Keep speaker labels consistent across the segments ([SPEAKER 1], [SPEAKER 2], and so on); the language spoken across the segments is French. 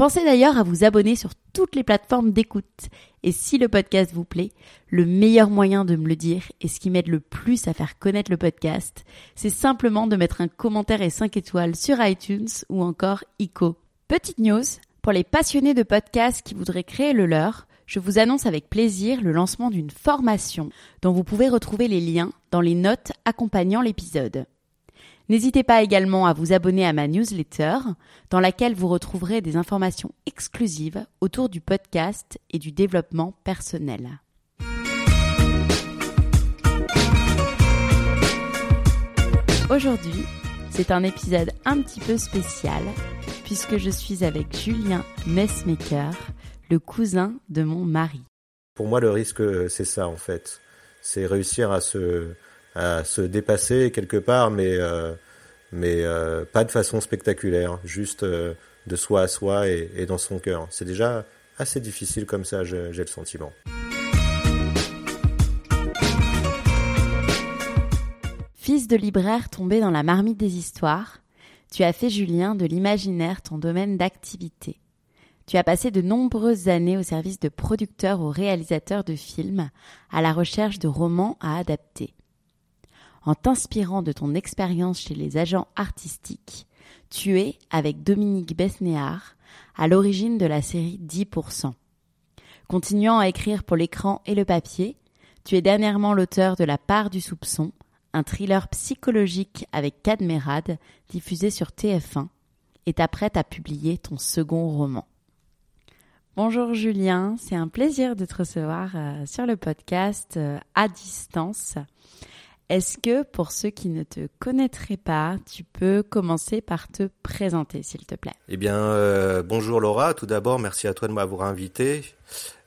[SPEAKER 1] Pensez d'ailleurs à vous abonner sur toutes les plateformes d'écoute. Et si le podcast vous plaît, le meilleur moyen de me le dire et ce qui m'aide le plus à faire connaître le podcast, c'est simplement de mettre un commentaire et 5 étoiles sur iTunes ou encore ICO. Petite news, pour les passionnés de podcasts qui voudraient créer le leur, je vous annonce avec plaisir le lancement d'une formation dont vous pouvez retrouver les liens dans les notes accompagnant l'épisode. N'hésitez pas également à vous abonner à ma newsletter dans laquelle vous retrouverez des informations exclusives autour du podcast et du développement personnel. Aujourd'hui, c'est un épisode un petit peu spécial puisque je suis avec Julien Messmaker, le cousin de mon mari.
[SPEAKER 2] Pour moi, le risque, c'est ça en fait. C'est réussir à se, à se dépasser quelque part, mais, euh, mais euh, pas de façon spectaculaire, juste euh, de soi à soi et, et dans son cœur. C'est déjà assez difficile comme ça, j'ai le sentiment.
[SPEAKER 1] Fils de libraire tombé dans la marmite des histoires, tu as fait, Julien, de l'imaginaire ton domaine d'activité. Tu as passé de nombreuses années au service de producteurs ou réalisateurs de films, à la recherche de romans à adapter. En t'inspirant de ton expérience chez les agents artistiques, tu es, avec Dominique Besnéard, à l'origine de la série 10%. Continuant à écrire pour l'écran et le papier, tu es dernièrement l'auteur de La part du soupçon, un thriller psychologique avec Cadmerade, diffusé sur TF1, et t'apprêtes à publier ton second roman. Bonjour Julien, c'est un plaisir de te recevoir euh, sur le podcast euh, à distance. Est-ce que pour ceux qui ne te connaîtraient pas, tu peux commencer par te présenter s'il te plaît?
[SPEAKER 2] Eh bien, euh, bonjour Laura, tout d'abord merci à toi de m'avoir invité.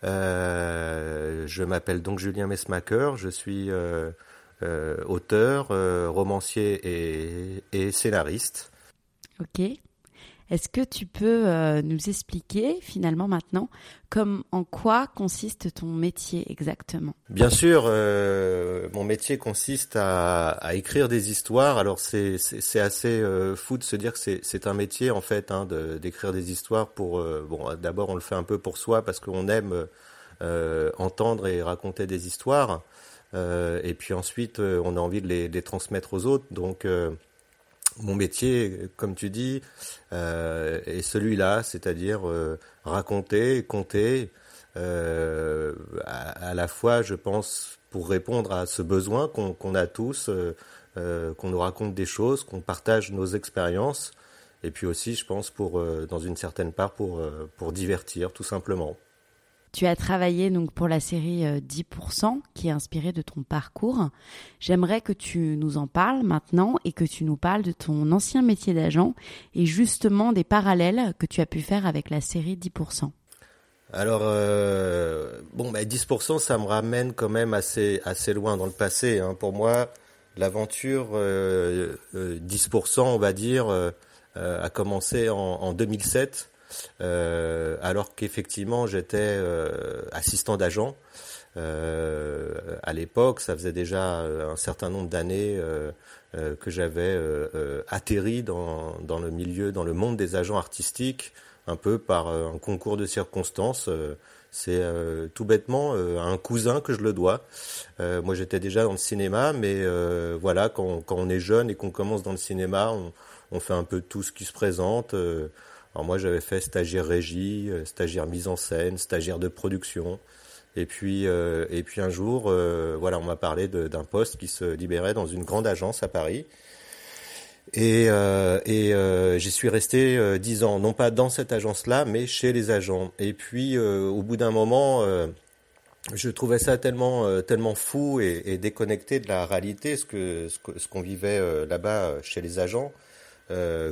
[SPEAKER 2] je m'appelle donc Julien Messmaker, je suis euh, auteur, euh, romancier et, scénariste.
[SPEAKER 1] Ok. Est-ce que tu peux euh, nous expliquer finalement maintenant en quoi consiste ton métier exactement?
[SPEAKER 2] Bien sûr, mon métier consiste à, écrire des histoires. Alors c'est assez fou de se dire que c'est un métier en fait hein, d'écrire des histoires pour d'abord on le fait un peu pour soi parce qu'on aime entendre et raconter des histoires. Euh, et puis ensuite, euh, on a envie de les, transmettre aux autres. Donc, euh, mon métier, comme tu dis, est celui-là, c'est-à-dire raconter, compter, à, la fois, je pense, pour répondre à ce besoin qu'on a tous, qu'on nous raconte des choses, qu'on partage nos expériences, et puis aussi, je pense, pour, dans une certaine part, pour, pour divertir, tout simplement.
[SPEAKER 1] Tu as travaillé donc pour la série 10% euh, qui est inspirée de ton parcours. J'aimerais que tu nous en parles maintenant et que tu nous parles de ton ancien métier d'agent et justement des parallèles que tu as pu faire avec la série 10%.
[SPEAKER 2] Alors, euh, bon, bah, 10%, ça me ramène quand même assez, assez loin dans le passé. Hein. Pour moi, l'aventure 10%, euh, on va dire, a commencé en, en 2007 euh, alors qu'effectivement j'étais euh, assistant d'agent. Euh, à l'époque, ça faisait déjà un certain nombre d'années que j'avais atterri dans, dans le milieu, dans le monde des agents artistiques, un peu par un concours de circonstances. c'est tout bêtement à un cousin que je le dois. moi, j'étais déjà dans le cinéma, mais voilà, quand, quand, on est jeune et qu'on commence dans le cinéma, on, on, fait un peu tout ce qui se présente. Alors moi j'avais fait stagiaire régie, stagiaire mise en scène, stagiaire de production. Et puis, puis un jour, voilà, on m'a parlé d'un poste qui se libérait dans une grande agence à Paris. Et, euh, euh, j'y suis resté euh, dix ans, non pas dans cette agence-là, mais chez les agents. Et puis, au bout d'un moment, je trouvais ça tellement, fou et, et, déconnecté de la réalité, ce que ce qu'on vivait là-bas chez les agents,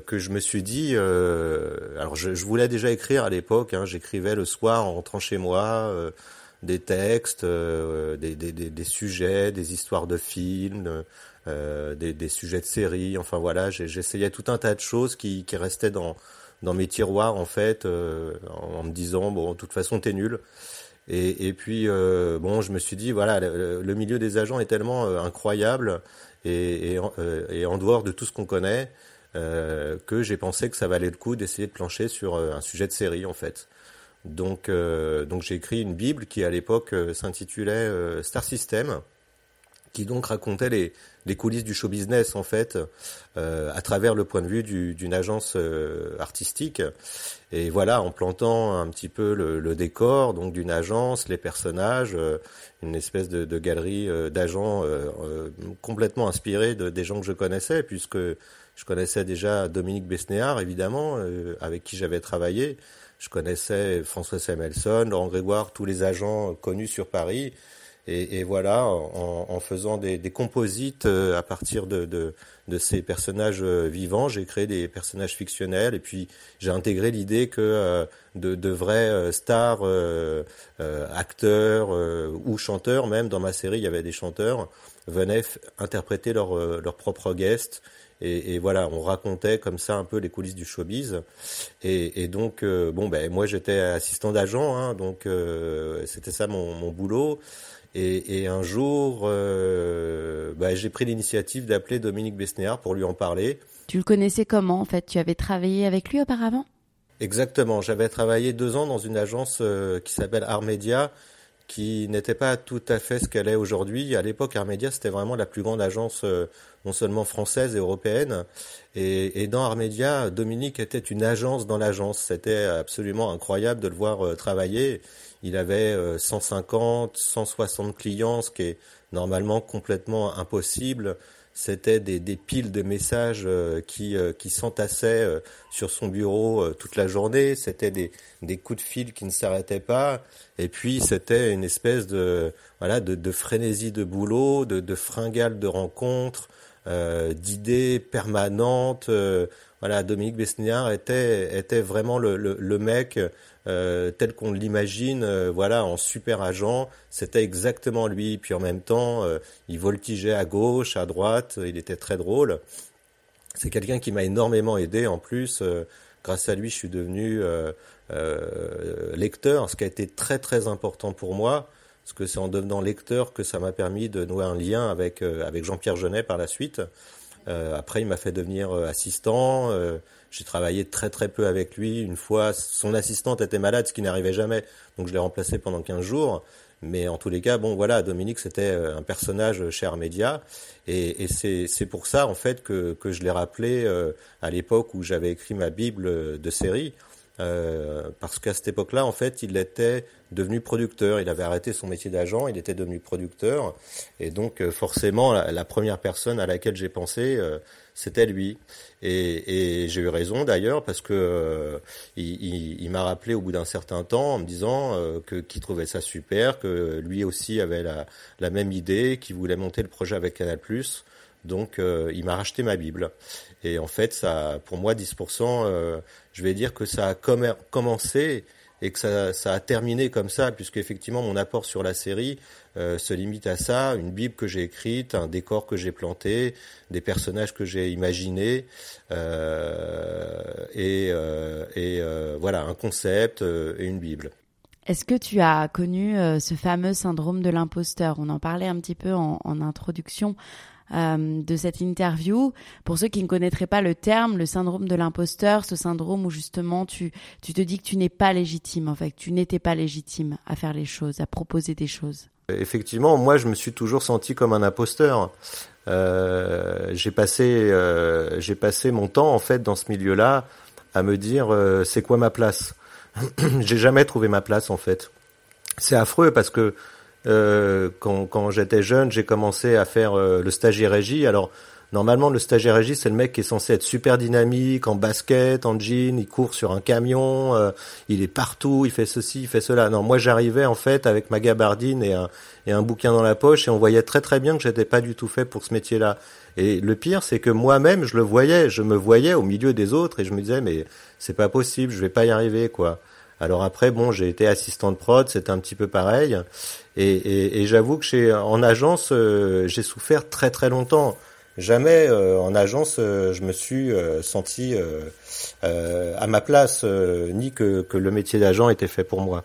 [SPEAKER 2] que je me suis dit. alors, je, je, voulais déjà écrire à l'époque. Hein, J'écrivais le soir en rentrant chez moi des textes, des, des, des, des, sujets, des histoires de films. Euh, des, sujets de série. Enfin voilà, j'essayais tout un tas de choses qui, qui restaient dans, dans mes tiroirs en fait, euh, en, me disant bon, de toute façon t'es nul. Et, et puis euh, bon, je me suis dit voilà, le, milieu des agents est tellement incroyable et, et, et, en dehors de tout ce qu'on connaît. Que j'ai pensé que ça valait le coup d'essayer de plancher sur un sujet de série en fait. Donc, donc j'ai écrit une bible qui à l'époque s'intitulait Star System, qui donc racontait les, les coulisses du show business en fait euh, à travers le point de vue d'une agence euh, artistique et voilà en plantant un petit peu le, décor donc d'une agence les personnages euh, une espèce de, galerie d'agents complètement inspirés de, des gens que je connaissais puisque je connaissais déjà Dominique Besnéard évidemment avec qui j'avais travaillé. Je connaissais François Samuelson Laurent Grégoire tous les agents connus sur Paris. Et, voilà, en, faisant des, composites euh, à partir de, ces personnages euh, vivants, j'ai créé des personnages fictionnels. Et puis j'ai intégré l'idée que euh, de, de, vrais stars, euh, acteurs ou chanteurs, même dans ma série il y avait des chanteurs, venaient interpréter leurs leur propres guests. Et, et, voilà, on racontait comme ça un peu les coulisses du showbiz. Et, et donc, bon, ben moi j'étais assistant d'agent, hein, donc c'était ça mon, mon boulot. Et, et un jour, euh, bah, j'ai pris l'initiative d'appeler Dominique Besnéard pour lui en parler.
[SPEAKER 1] Tu le connaissais comment en fait? Tu avais travaillé avec lui auparavant?
[SPEAKER 2] Exactement. J'avais travaillé deux ans dans une agence euh, qui s'appelle Armedia, qui n'était pas tout à fait ce qu'elle est aujourd'hui. À l'époque, Armedia, c'était vraiment la plus grande agence euh, non seulement française et européenne. Et, dans Armedia, Dominique était une agence dans l'agence. C'était absolument incroyable de le voir euh, travailler il avait 150, euh, 160 clients, ce qui est normalement complètement impossible. C'était des, des, piles de messages euh, qui, euh, qui s'entassaient sur son bureau toute la journée. C'était des, des coups de fil qui ne s'arrêtaient pas. Et puis c'était une espèce de voilà de, de frénésie de boulot, de, de fringales de rencontres, euh, d'idées permanentes. voilà, Dominique Besniard était était vraiment le, le, le mec euh, tel qu'on l'imagine, euh, voilà, en super agent. C'était exactement lui. Puis en même temps, euh, il voltigeait à gauche, à droite. Il était très drôle. C'est quelqu'un qui m'a énormément aidé. En plus, grâce à lui, je suis devenu lecteur, ce qui a été très très important pour moi parce que c'est en devenant lecteur que ça m'a permis de nouer un lien avec avec Jean-Pierre Genet par la suite. Après, il m'a fait devenir assistant. Euh, j'ai travaillé très très peu avec lui. Une fois, son assistante était malade, ce qui n'arrivait jamais, donc je l'ai remplacé pendant 15 jours. Mais en tous les cas, bon voilà, Dominique c'était euh, un personnage chez Armédia, et, et c'est pour ça en fait que, que je l'ai rappelé euh, à l'époque où j'avais écrit ma bible de série. Euh, parce qu'à cette époque-là, en fait, il était devenu producteur. Il avait arrêté son métier d'agent, il était devenu producteur. Et donc, euh, forcément, la, première personne à laquelle j'ai pensé, euh, c'était lui. Et, j'ai eu raison d'ailleurs, parce que il, il, m'a rappelé au bout d'un certain temps en me disant que qu'il trouvait ça super, que lui aussi avait la, même idée, qu'il voulait monter le projet avec Canal+. Donc, il m'a racheté ma Bible. Et en fait, ça, pour moi, 10%, je vais dire que ça a commencé et que ça, a terminé comme ça, puisque effectivement mon apport sur la série euh, se limite à ça, une bible que j'ai écrite, un décor que j'ai planté, des personnages que j'ai imaginés, euh, et, euh, voilà, un concept et une bible.
[SPEAKER 1] Est-ce que tu as connu ce fameux syndrome de l'imposteur? On en parlait un petit peu en introduction euh, de cette interview. Pour ceux qui ne connaîtraient pas le terme, le syndrome de l'imposteur, ce syndrome où justement tu, tu te dis que tu n'es pas légitime, en fait, que tu n'étais pas légitime à faire les choses, à proposer des choses.
[SPEAKER 2] Effectivement, moi je me suis toujours senti comme un imposteur. Euh, j'ai passé, euh, j'ai passé mon temps en fait dans ce milieu-là à me dire c'est quoi ma place? J'ai jamais trouvé ma place en fait. C'est affreux parce que quand, quand j'étais jeune, j'ai commencé à faire le stagiaire régie. Alors Normalement, le stagiaire régie, c'est le mec qui est censé être super dynamique, en basket, en jean, il court sur un camion, euh, il est partout, il fait ceci, il fait cela. Non, moi j'arrivais en fait avec ma gabardine et un, et un bouquin dans la poche et on voyait très très bien que j'étais pas du tout fait pour ce métier-là. Et le pire, c'est que moi-même, je le voyais, je me voyais au milieu des autres et je me disais, mais c'est pas possible, je vais pas y arriver, quoi. Alors après, bon, j'ai été assistant de prod, c'était un petit peu pareil. Et, j'avoue que chez, en agence, euh, j'ai souffert très très longtemps. Jamais euh, en agence euh, je me suis senti à ma place, ni que, que le métier d'agent était fait pour moi.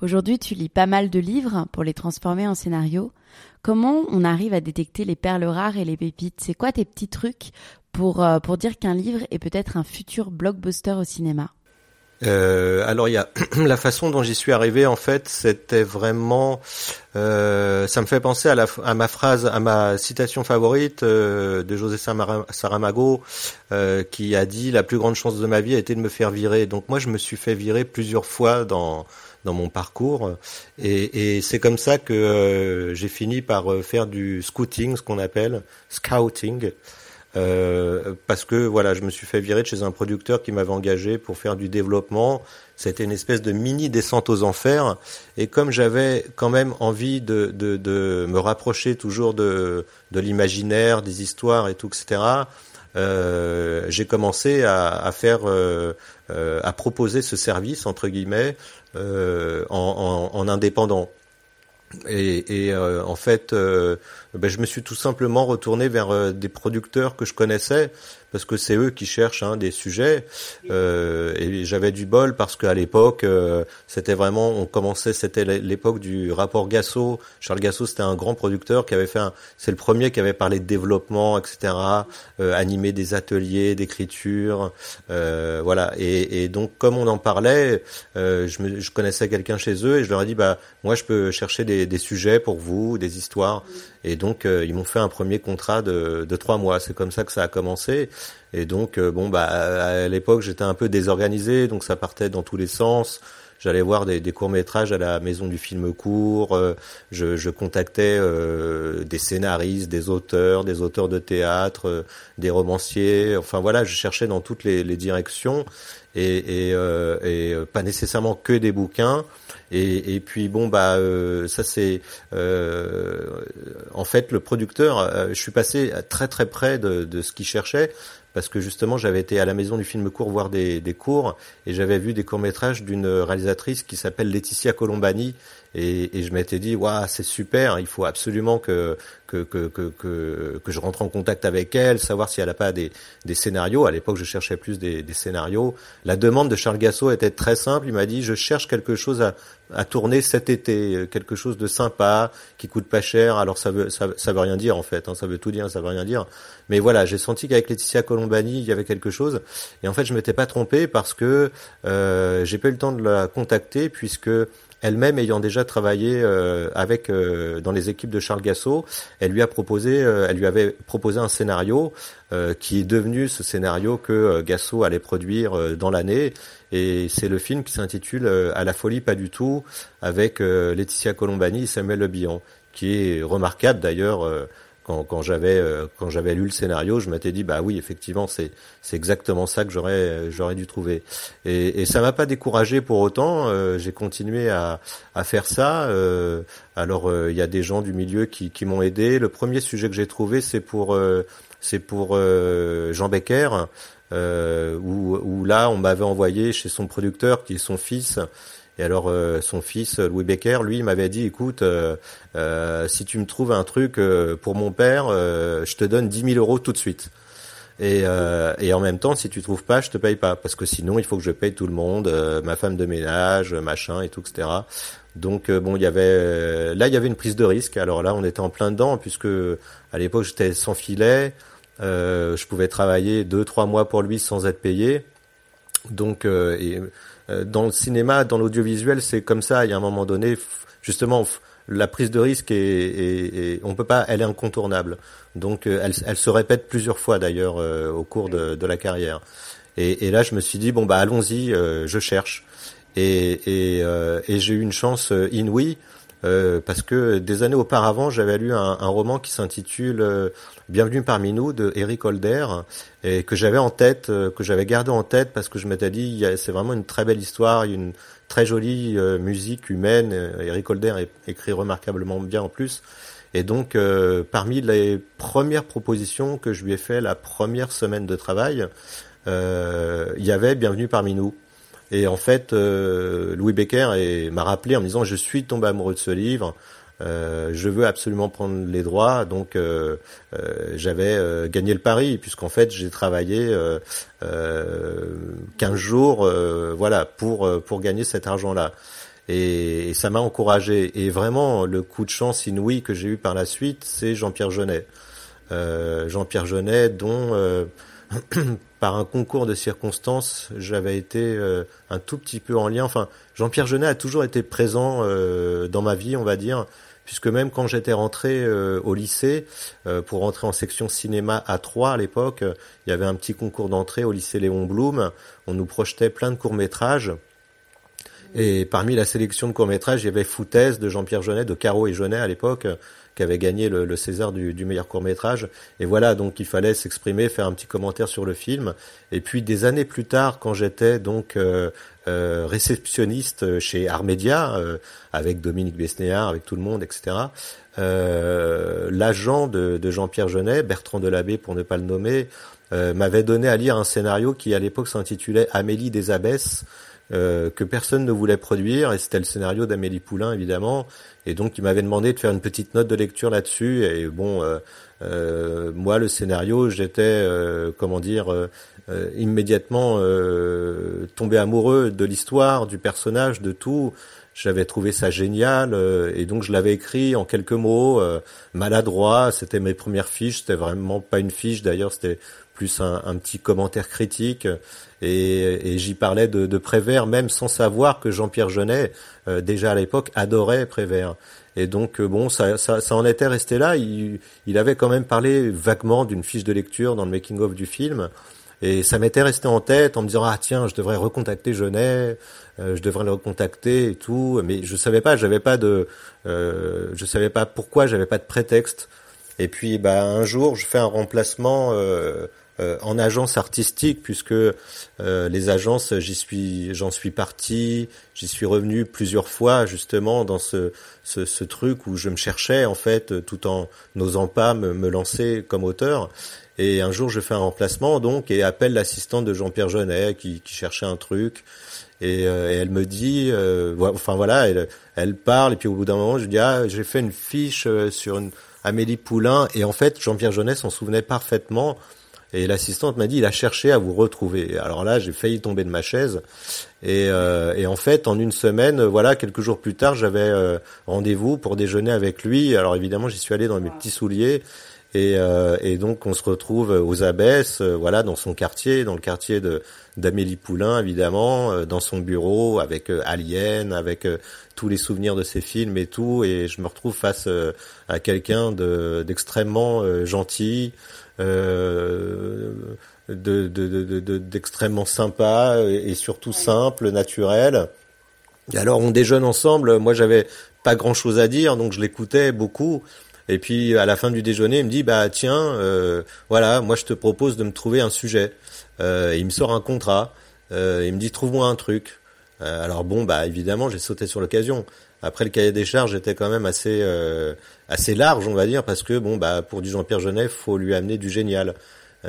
[SPEAKER 1] Aujourd'hui, tu lis pas mal de livres pour les transformer en scénario. Comment on arrive à détecter les perles rares et les pépites? C'est quoi tes petits trucs pour, pour dire qu'un livre est peut-être un futur blockbuster au cinéma?
[SPEAKER 2] Euh, alors il y a la façon dont j'y suis arrivé en fait, c'était vraiment, euh, ça me fait penser à, la, à ma phrase, à ma citation favorite euh, de José Saramago, euh, qui a dit la plus grande chance de ma vie a été de me faire virer. Donc moi je me suis fait virer plusieurs fois dans dans mon parcours et, et c'est comme ça que euh, j'ai fini par faire du scouting, ce qu'on appelle scouting. Euh, parce que voilà, je me suis fait virer de chez un producteur qui m'avait engagé pour faire du développement. C'était une espèce de mini descente aux enfers. Et comme j'avais quand même envie de, de, de, me rapprocher toujours de, de l'imaginaire, des histoires et tout, etc., euh, j'ai commencé à, à faire, euh, euh à proposer ce service entre guillemets euh, en, en, en indépendant. Et, euh, en fait, euh, ben, je me suis tout simplement retourné vers euh, des producteurs que je connaissais parce que c'est eux qui cherchent hein, des sujets. Euh, et j'avais du bol parce qu'à l'époque, euh, c'était vraiment, on commençait, c'était l'époque du rapport Gasso. Charles Gasso, c'était un grand producteur qui avait fait, c'est le premier qui avait parlé de développement, etc., euh, animé des ateliers d'écriture, euh, voilà. Et, et, donc, comme on en parlait, euh, je, me, je, connaissais quelqu'un chez eux et je leur ai dit, bah, moi, je peux chercher des, des sujets pour vous, des histoires. Et donc, euh, ils m'ont fait un premier contrat de, de trois mois. C'est comme ça que ça a commencé. Et donc, euh, bon, bah, à l'époque, j'étais un peu désorganisé, donc ça partait dans tous les sens. J'allais voir des, des courts métrages à la maison du film court. Euh, je, je, contactais des scénaristes, des auteurs, des auteurs de théâtre, des romanciers. Enfin voilà, je cherchais dans toutes les, les directions et, et, et pas nécessairement que des bouquins. Et, et puis bon bah euh, ça c'est euh, en fait le producteur. Euh, je suis passé très très près de, de ce qu'il cherchait parce que justement j'avais été à la maison du film court voir des, des cours et j'avais vu des courts métrages d'une réalisatrice qui s'appelle Laetitia Colombani et, et je m'étais dit waouh c'est super il faut absolument que que, que que, que je rentre en contact avec elle savoir si elle a pas des, des scénarios. À l'époque je cherchais plus des, des scénarios. La demande de Charles Gassot était très simple. Il m'a dit je cherche quelque chose à, à tourner cet été quelque chose de sympa qui coûte pas cher. Alors ça veut ça, ça veut rien dire en fait hein, ça veut tout dire ça veut rien dire. Mais voilà j'ai senti qu'avec Laetitia Colombani il y avait quelque chose. Et en fait je m'étais pas trompé parce que euh, j'ai pas eu le temps de la contacter puisque elle-même ayant déjà travaillé euh, avec euh, dans les équipes de Charles Gassot, elle lui a proposé, euh, elle lui avait proposé un scénario euh, qui est devenu ce scénario que euh, Gassot allait produire euh, dans l'année. Et c'est le film qui s'intitule À la folie pas du tout avec Laetitia Colombani et Samuel Le Bihan, qui est remarquable d'ailleurs quand, quand j'avais euh, quand j'avais lu le scénario, je m'étais dit bah oui effectivement c'est c'est exactement ça que j'aurais j'aurais dû trouver et, et ça m'a pas découragé pour autant. Euh, j'ai continué à à faire ça. Euh, alors euh, il y a des gens du milieu qui qui m'ont aidé. Le premier sujet que j'ai trouvé c'est pour c'est pour Jean Becker. où, où là on m'avait envoyé chez son producteur qui est son fils et alors euh, son fils Louis Becker, lui, m'avait dit, écoute, euh, euh, si tu me trouves un truc pour mon père, je te donne 10 000 euros tout de suite. Et, et en même temps, si tu trouves pas, je te paye pas, parce que sinon, il faut que je paye tout le monde, ma femme de ménage, machin et tout, etc. Donc bon, il y avait là, il y avait une prise de risque. Alors là, on était en plein dedans, puisque à l'époque, j'étais sans filet. je pouvais travailler deux, trois mois pour lui sans être payé. Donc, et, euh, dans le cinéma, dans l'audiovisuel, c'est comme ça. Il y a un moment donné, justement, la prise de risque est, est, est, on peut pas, elle est incontournable. Donc, euh, elle, elle se répète plusieurs fois d'ailleurs euh, au cours de, de, la carrière. Et, et, là, je me suis dit bon bah allons-y, je cherche. Et, et, et j'ai eu une chance inouïe euh, parce que des années auparavant, j'avais lu un, roman qui s'intitule euh, Bienvenue parmi nous de Eric Holder et que j'avais en tête, euh, que j'avais gardé en tête parce que je m'étais dit c'est vraiment une très belle histoire, une très jolie musique humaine. Eric Holder écrit remarquablement bien en plus. Et donc, parmi les premières propositions que je lui ai fait la première semaine de travail, il y avait Bienvenue parmi nous. Et en fait, euh, Louis Becker m'a rappelé en me disant je suis tombé amoureux de ce livre. Euh, je veux absolument prendre les droits, donc euh, j'avais gagné le pari puisqu'en fait j'ai travaillé 15 jours, voilà, pour pour gagner cet argent-là. Et, et, ça m'a encouragé. Et vraiment, le coup de chance inouï que j'ai eu par la suite, c'est Jean-Pierre Jeunet. Jean-Pierre Jeunet, dont par un concours de circonstances, j'avais été euh, un tout petit peu en lien. Enfin, Jean-Pierre Jeunet a toujours été présent euh, dans ma vie, on va dire, puisque même quand j'étais rentré euh, au lycée, pour rentrer en section cinéma à 3 à l'époque, il y avait un petit concours d'entrée au lycée Léon Blum. On nous projetait plein de courts-métrages. Et parmi la sélection de courts-métrages, il y avait Foutaise de Jean-Pierre Jeunet, de Caro et Jeunet à l'époque, qui avait gagné le, César du, meilleur court métrage. Et voilà, donc il fallait s'exprimer, faire un petit commentaire sur le film. Et puis des années plus tard, quand j'étais donc euh, euh, réceptionniste chez Armédia, euh, avec Dominique Besnéard, avec tout le monde, etc. Euh, L'agent de, Jean-Pierre Jeunet, Bertrand Delabé pour ne pas le nommer, m'avait donné à lire un scénario qui à l'époque s'intitulait Amélie des Abbesses. Euh, que personne ne voulait produire, et c'était le scénario d'Amélie Poulain évidemment, et donc il m'avait demandé de faire une petite note de lecture là-dessus, et bon, euh, euh, moi le scénario, j'étais, comment dire, immédiatement tombé amoureux de l'histoire, du personnage, de tout. J'avais trouvé ça génial et donc je l'avais écrit en quelques mots, maladroit. C'était mes premières fiches. C'était vraiment pas une fiche d'ailleurs. C'était plus un, un, petit commentaire critique. Et, et j'y parlais de, de, Prévert, même sans savoir que Jean-Pierre Jeunet, euh, déjà à l'époque, adorait Prévert. Et donc, euh, bon, ça, ça, ça, en était resté là. Il, il avait quand même parlé vaguement d'une fiche de lecture dans le making-of du film. Et ça m'était resté en tête en me disant ah tiens je devrais recontacter Jeunet, euh, je devrais le recontacter et tout, mais je savais pas, j'avais pas de, euh, je savais pas pourquoi, j'avais pas de prétexte. Et puis bah un jour je fais un remplacement euh, euh, en agence artistique puisque euh, les agences j'y suis j'en suis parti j'y suis revenu plusieurs fois justement dans ce, ce, ce truc où je me cherchais en fait tout en n'osant pas me, me, lancer comme auteur. Et un jour je fais un remplacement donc et appelle l'assistante de Jean-Pierre Jeunet qui, qui, cherchait un truc. Et, euh, et elle me dit enfin voilà elle, elle parle et puis au bout d'un moment je dis ah j'ai fait une fiche sur une Amélie Poulain. Et en fait Jean-Pierre Jeunet s'en souvenait parfaitement et l'assistante m'a dit, il a cherché à vous retrouver. Alors là, j'ai failli tomber de ma chaise. Et, euh, et, en fait, en une semaine, voilà, quelques jours plus tard, j'avais euh, rendez-vous pour déjeuner avec lui. Alors évidemment, j'y suis allé dans mes petits souliers. Et, euh, et, donc on se retrouve aux Abbesses, euh, voilà, dans son quartier, dans le quartier de d'Amélie Poulain, évidemment, euh, dans son bureau, avec euh, Alien, avec tous les souvenirs de ses films et tout. Et je me retrouve face à quelqu'un d'extrêmement gentil, euh, d'extrêmement de, de, sympa et surtout simple, naturel. Et alors on déjeune ensemble. Moi j'avais pas grand chose à dire, donc je l'écoutais beaucoup. Et puis à la fin du déjeuner, il me dit bah tiens, euh, voilà, moi je te propose de me trouver un sujet. Euh, il me sort un contrat. Euh, il me dit trouve-moi un truc. Euh, alors bon bah évidemment j'ai sauté sur l'occasion. Après le cahier des charges était quand même assez euh, assez large, on va dire, parce que bon bah pour du Jean-Pierre Jeunet, faut lui amener du génial,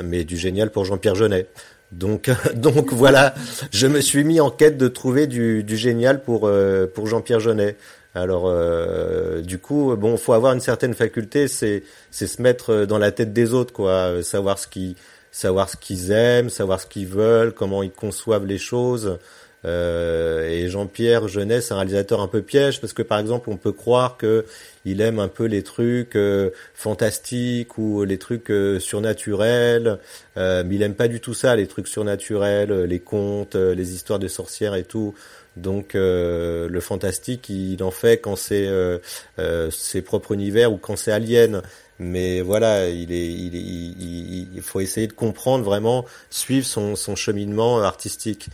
[SPEAKER 2] mais du génial pour Jean-Pierre Jeunet. Donc donc voilà, je me suis mis en quête de trouver du, du génial pour euh, pour Jean-Pierre Jeunet. Alors euh, du coup, bon, faut avoir une certaine faculté, c'est c'est se mettre dans la tête des autres, quoi, savoir ce qui savoir ce qu'ils aiment, savoir ce qu'ils veulent, comment ils conçoivent les choses. Euh, et Jean-Pierre Jeunet, c'est un réalisateur un peu piège parce que par exemple, on peut croire que il aime un peu les trucs euh, fantastiques ou les trucs euh, surnaturels, mais il aime pas du tout ça, les trucs surnaturels, les contes, les histoires de sorcières et tout. Donc le fantastique, il en fait quand c'est ses propres univers ou quand c'est Alien. Mais voilà, il est, il, est, il, faut essayer de comprendre vraiment, suivre son, son cheminement artistique.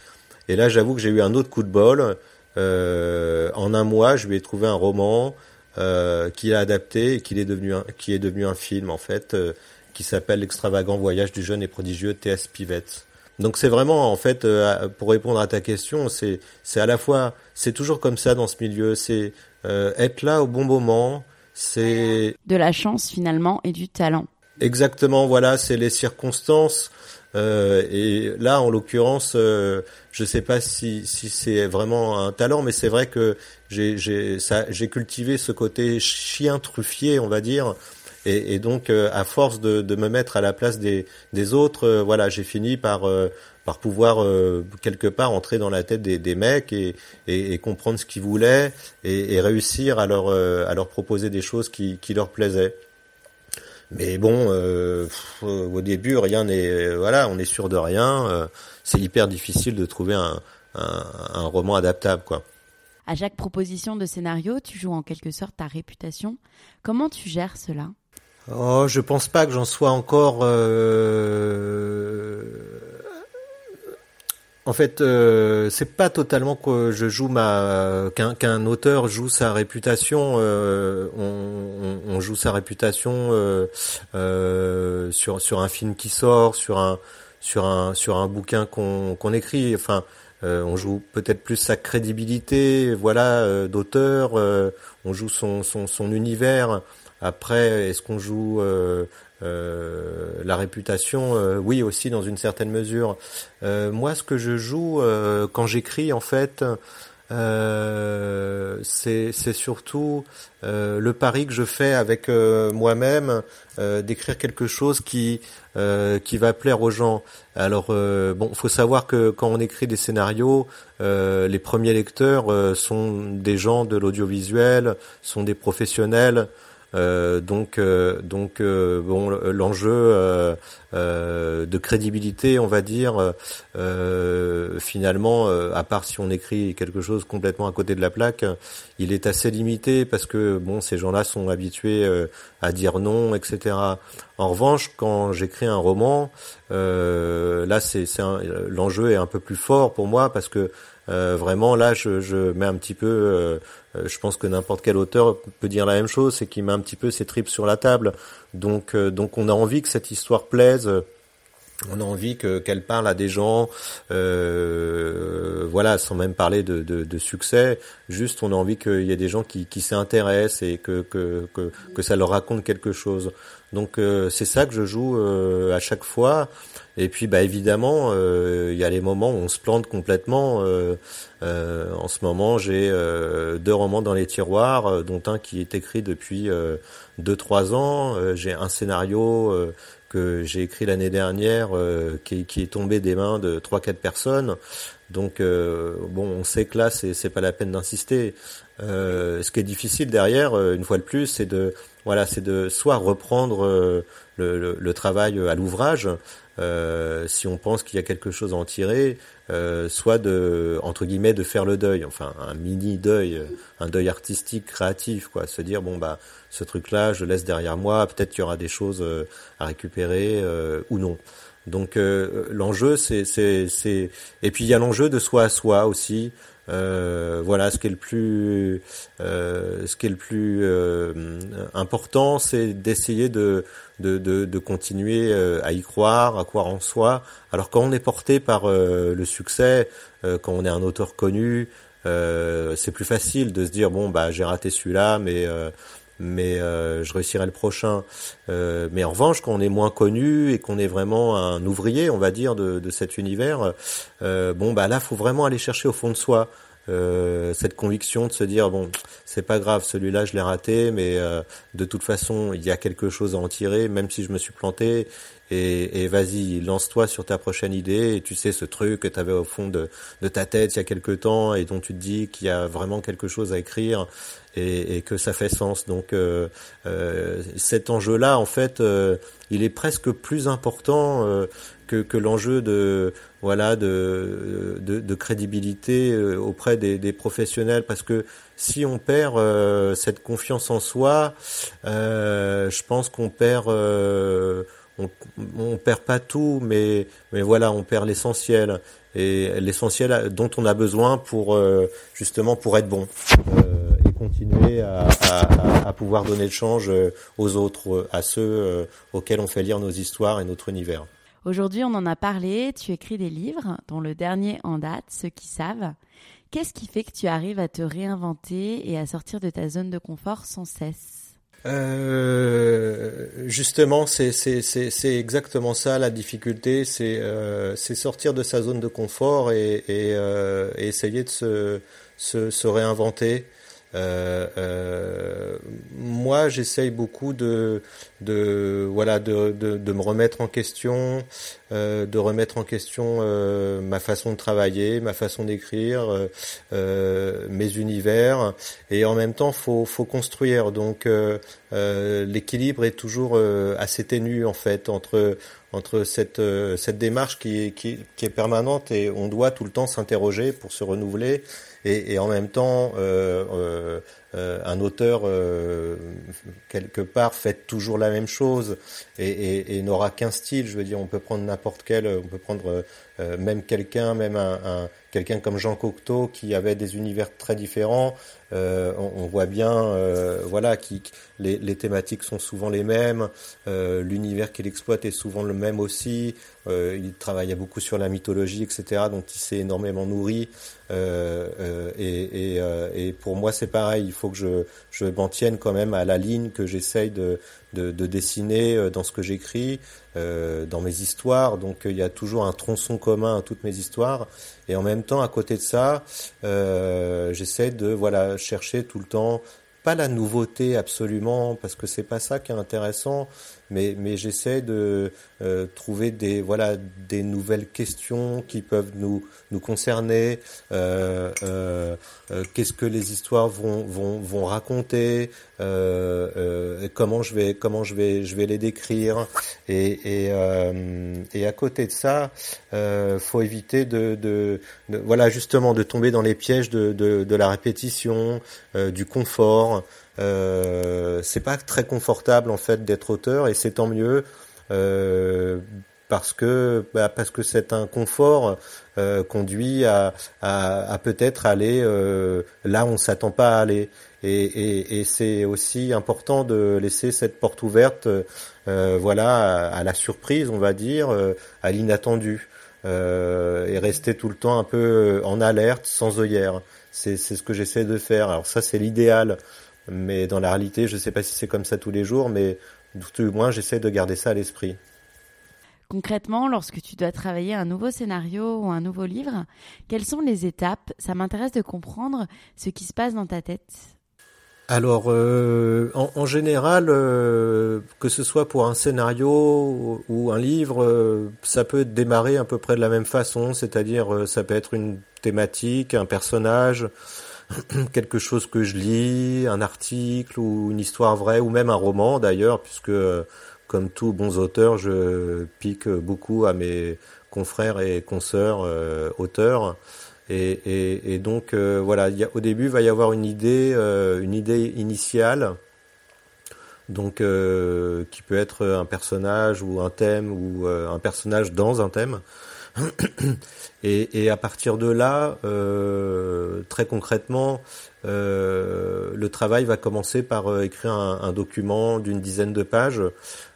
[SPEAKER 2] Et là, j'avoue que j'ai eu un autre coup de bol. en un mois, je lui ai trouvé un roman euh, qu'il a adapté et qu'il est devenu un, qui est devenu un film en fait euh, qui s'appelle l'extravagant voyage du jeune et prodigieux T.S. Pivett. Donc c'est vraiment en fait euh, pour répondre à ta question, c'est c'est à la fois c'est toujours comme ça dans ce milieu, c'est être là au bon moment, c'est
[SPEAKER 1] de la chance finalement et du talent.
[SPEAKER 2] Exactement, voilà, c'est les circonstances. Euh, et là, en l'occurrence, euh, je sais pas si, si c'est vraiment un talent, mais c'est vrai que j'ai cultivé ce côté chien truffier, on va dire. Et, et donc, euh, à force de, de, me mettre à la place des, des autres, euh, voilà, j'ai fini par par pouvoir quelque part entrer dans la tête des, des mecs et, et, et, comprendre ce qu'ils voulaient et, réussir à leur à leur proposer des choses qui, qui leur plaisaient. Mais bon, euh, au début, rien n'est, voilà, on est sûr de rien. Euh, c'est hyper difficile de trouver un, un, un, roman adaptable, quoi.
[SPEAKER 1] À chaque proposition de scénario, tu joues en quelque sorte ta réputation. Comment tu gères cela?
[SPEAKER 2] Oh, je pense pas que j'en sois encore euh, en fait, euh, c'est pas totalement que je joue ma qu'un auteur joue sa réputation. Euh, on, joue sa réputation euh, euh, sur sur un film qui sort, sur un sur un sur un bouquin qu'on qu'on écrit. Enfin, on joue peut-être plus sa crédibilité, voilà, d'auteur. on joue son son son univers. Après, est-ce qu'on joue la réputation, euh, oui aussi dans une certaine mesure. Euh, moi, ce que je joue quand j'écris, en fait, c'est surtout le pari que je fais avec moi-même d'écrire quelque chose qui qui va plaire aux gens. Alors bon, faut savoir que quand on écrit des scénarios, les premiers lecteurs sont des gens de l'audiovisuel, sont des professionnels. Euh, donc, euh, donc euh, bon, l'enjeu de crédibilité, on va dire, finalement, à part si on écrit quelque chose complètement à côté de la plaque, il est assez limité parce que bon, ces gens-là sont habitués à dire non, etc. En revanche, quand j'écris un roman, là, c'est l'enjeu est un peu plus fort pour moi parce que euh, vraiment, là, je, je, mets un petit peu. Euh, euh, je pense que n'importe quel auteur peut dire la même chose, c'est qu'il met un petit peu ses tripes sur la table. Donc, donc, on a envie que cette histoire plaise. On a envie que qu'elle parle à des gens, voilà, sans même parler de, de, de, succès. Juste, on a envie qu'il y ait des gens qui, qui s'intéressent et que, que, que, que ça leur raconte quelque chose. Donc, c'est ça que je joue à chaque fois. Et puis, bah évidemment, euh, il y a les moments où on se plante complètement. Euh, euh, en ce moment, j'ai deux romans dans les tiroirs, dont un qui est écrit depuis deux trois ans. j'ai un scénario que j'ai écrit l'année dernière, qui, qui, est tombé des mains de trois quatre personnes. Donc bon, on sait que là, c'est, c'est pas la peine d'insister. ce qui est difficile derrière, une fois de plus, c'est de voilà, c'est de soit reprendre le, le, le, travail à l'ouvrage, euh, si on pense qu'il y a quelque chose à en tirer, euh, soit de entre guillemets de faire le deuil, enfin un mini deuil, un deuil artistique, créatif, quoi, se dire bon bah ce truc-là, je laisse derrière moi, peut-être qu'il y aura des choses euh, à récupérer euh, ou non. Donc l'enjeu c'est c'est c'est et puis il y a l'enjeu de soi à soi aussi. Euh, voilà, ce qui est le plus, euh, ce qui est le plus euh, important, c'est d'essayer de, de, de, de, continuer à y croire, à croire en soi. Alors quand on est porté par le succès, quand on est un auteur connu, c'est plus facile de se dire bon bah j'ai raté celui-là, mais mais euh, je réussirai le prochain. Euh, mais en revanche, quand on est moins connu et qu'on est vraiment un ouvrier, on va dire, de, de cet univers, euh, bon bah là, faut vraiment aller chercher au fond de soi. Euh, cette conviction de se dire bon c'est pas grave celui-là je l'ai raté mais euh, de toute façon il y a quelque chose à en tirer même si je me suis planté. Et, et vas-y lance-toi sur ta prochaine idée. Et tu sais ce truc que tu avais au fond de, de, ta tête il y a quelque temps et dont tu te dis qu'il y a vraiment quelque chose à écrire et, et que ça fait sens. Donc euh, euh cet enjeu là en fait il est presque plus important que, l'enjeu de voilà de, crédibilité auprès des, professionnels parce que si on perd cette confiance en soi, je pense qu'on perd on, perd pas tout, mais mais voilà, on perd l'essentiel et l'essentiel dont on a besoin pour euh, justement pour être bon euh, et continuer à, à, pouvoir donner le change euh, aux autres, à ceux auxquels on fait lire nos histoires et notre univers.
[SPEAKER 1] Aujourd'hui, on en a parlé. Tu écris des livres, dont le dernier en date, Ceux qui savent. Qu'est-ce qui fait que tu arrives à te réinventer et à sortir de ta zone de confort sans cesse?
[SPEAKER 2] Euh, justement, c'est c'est exactement ça la difficulté, c'est euh, sortir de sa zone de confort et, euh, essayer de se réinventer. Euh, euh, moi, j'essaye beaucoup de, de voilà, de, de, de, me remettre en question, euh, de remettre en question ma façon de travailler, ma façon d'écrire, mes univers, et en même temps, faut, faut construire. Donc, l'équilibre est toujours assez ténu en fait entre entre cette cette démarche qui, qui, qui est permanente et on doit tout le temps s'interroger pour se renouveler et, en même temps, euh, euh, euh un auteur quelque part fait toujours la même chose et, et, et n'aura qu'un style. Je veux dire, on peut prendre n'importe quel, on peut prendre euh, même quelqu'un, même un, un quelqu'un comme Jean Cocteau qui avait des univers très différents. Euh, on, voit bien, euh, voilà, qui les, thématiques sont souvent les mêmes. L'univers qu'il exploite est souvent le même aussi. il travaillait beaucoup sur la mythologie, etc. Donc il s'est énormément nourri. et, pour moi, c'est pareil. Il faut que je, je m'en tienne quand même à la ligne que j'essaye de, de, de, dessiner dans ce que j'écris. Euh, dans mes histoires. Donc il y a toujours un tronçon commun à toutes mes histoires. Et en même temps, à côté de ça, euh, j'essaie de voilà chercher tout le temps pas la nouveauté absolument parce que c'est pas ça qui est intéressant mais mais j'essaie de euh, trouver des voilà des nouvelles questions qui peuvent nous nous concerner. Euh, euh, euh qu'est-ce que les histoires vont vont vont raconter euh, comment je vais comment je vais je vais les décrire. Et et, et à côté de ça faut éviter de, de, de, voilà justement de tomber dans les pièges de de, de la répétition du confort euh, c'est pas très confortable en fait d'être auteur et c'est tant mieux euh, parce que bah, parce que c'est un confort euh, conduit à, à, peut-être aller là où on s'attend pas à aller. Et, c'est aussi important de laisser cette porte ouverte voilà à, à, la surprise on va dire à l'inattendu et rester tout le temps un peu en alerte sans œillère c'est c'est ce que j'essaie de faire. Alors ça c'est l'idéal mais dans la réalité, je ne sais pas si c'est comme ça tous les jours, mais tout au moins, j'essaie de garder ça à l'esprit.
[SPEAKER 1] Concrètement, lorsque tu dois travailler un nouveau scénario ou un nouveau livre, quelles sont les étapes? Ça m'intéresse de comprendre ce qui se passe dans ta tête.
[SPEAKER 2] Alors, euh, en, en, général, euh, que ce soit pour un scénario ou un livre, euh, ça peut démarrer à peu près de la même façon, c'est-à-dire euh, ça peut être une thématique, un personnage, quelque chose que je lis, un article ou une histoire vraie ou même un roman d'ailleurs, puisque comme tous bons auteurs, je pique beaucoup à mes confrères et consoeurs euh, auteurs. Et, donc euh, voilà, au début il va y avoir une idée, euh, une idée initiale, donc euh, qui peut être un personnage ou un thème ou un personnage dans un thème. Et, et, à partir de là, euh, très concrètement, euh, le travail va commencer par euh, écrire un, un document d'une dizaine de pages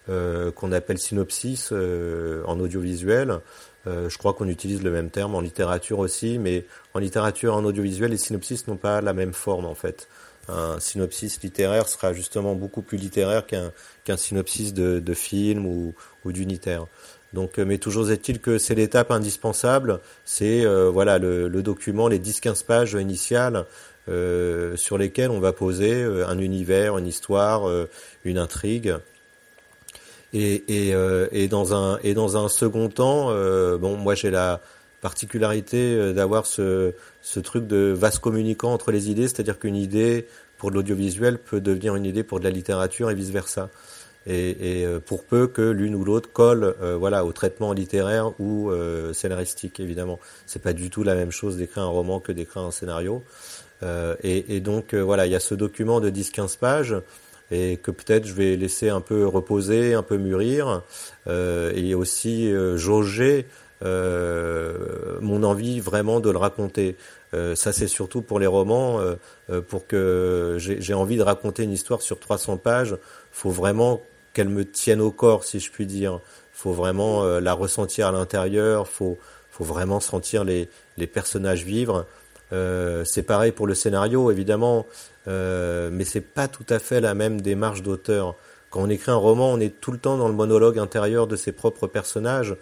[SPEAKER 2] euh, qu'on appelle synopsis euh, en audiovisuel. Je crois qu'on utilise le même terme en littérature aussi, mais en littérature en audiovisuel, les synopsis n'ont pas la même forme en fait. Un synopsis littéraire sera justement beaucoup plus littéraire qu'un qu'un synopsis de, de film ou, ou d'unitaire. Donc, euh, mais toujours est-il que c'est l'étape indispensable, c'est euh, voilà le, document, les 10-15 pages initiales euh, sur lesquelles on va poser un univers, une histoire, une intrigue. Et, et, et, dans un et dans un second temps, bon, moi j'ai la particularité d'avoir ce, ce truc de vaste communicant entre les idées, c'est-à-dire qu'une idée pour de l'audiovisuel peut devenir une idée pour de la littérature et vice versa. Et, et pour peu que l'une ou l'autre colle voilà au traitement littéraire ou scénaristique évidemment. C'est pas du tout la même chose d'écrire un roman que d'écrire un scénario. Et, et, donc voilà il y a ce document de 10-15 pages et que peut-être je vais laisser un peu reposer, un peu mûrir, euh, et aussi euh, jauger euh, mon envie vraiment de le raconter. Euh, ça c'est surtout pour les romans, euh, pour que j'ai envie de raconter une histoire sur 300 pages, faut vraiment qu'elle me tienne au corps, si je puis dire. Faut vraiment la ressentir à l'intérieur, faut faut vraiment sentir les, les personnages vivre. Euh, c'est pareil pour le scénario, évidemment, euh, mais c'est pas tout à fait la même démarche d'auteur. Quand on écrit un roman, on est tout le temps dans le monologue intérieur de ses propres personnages,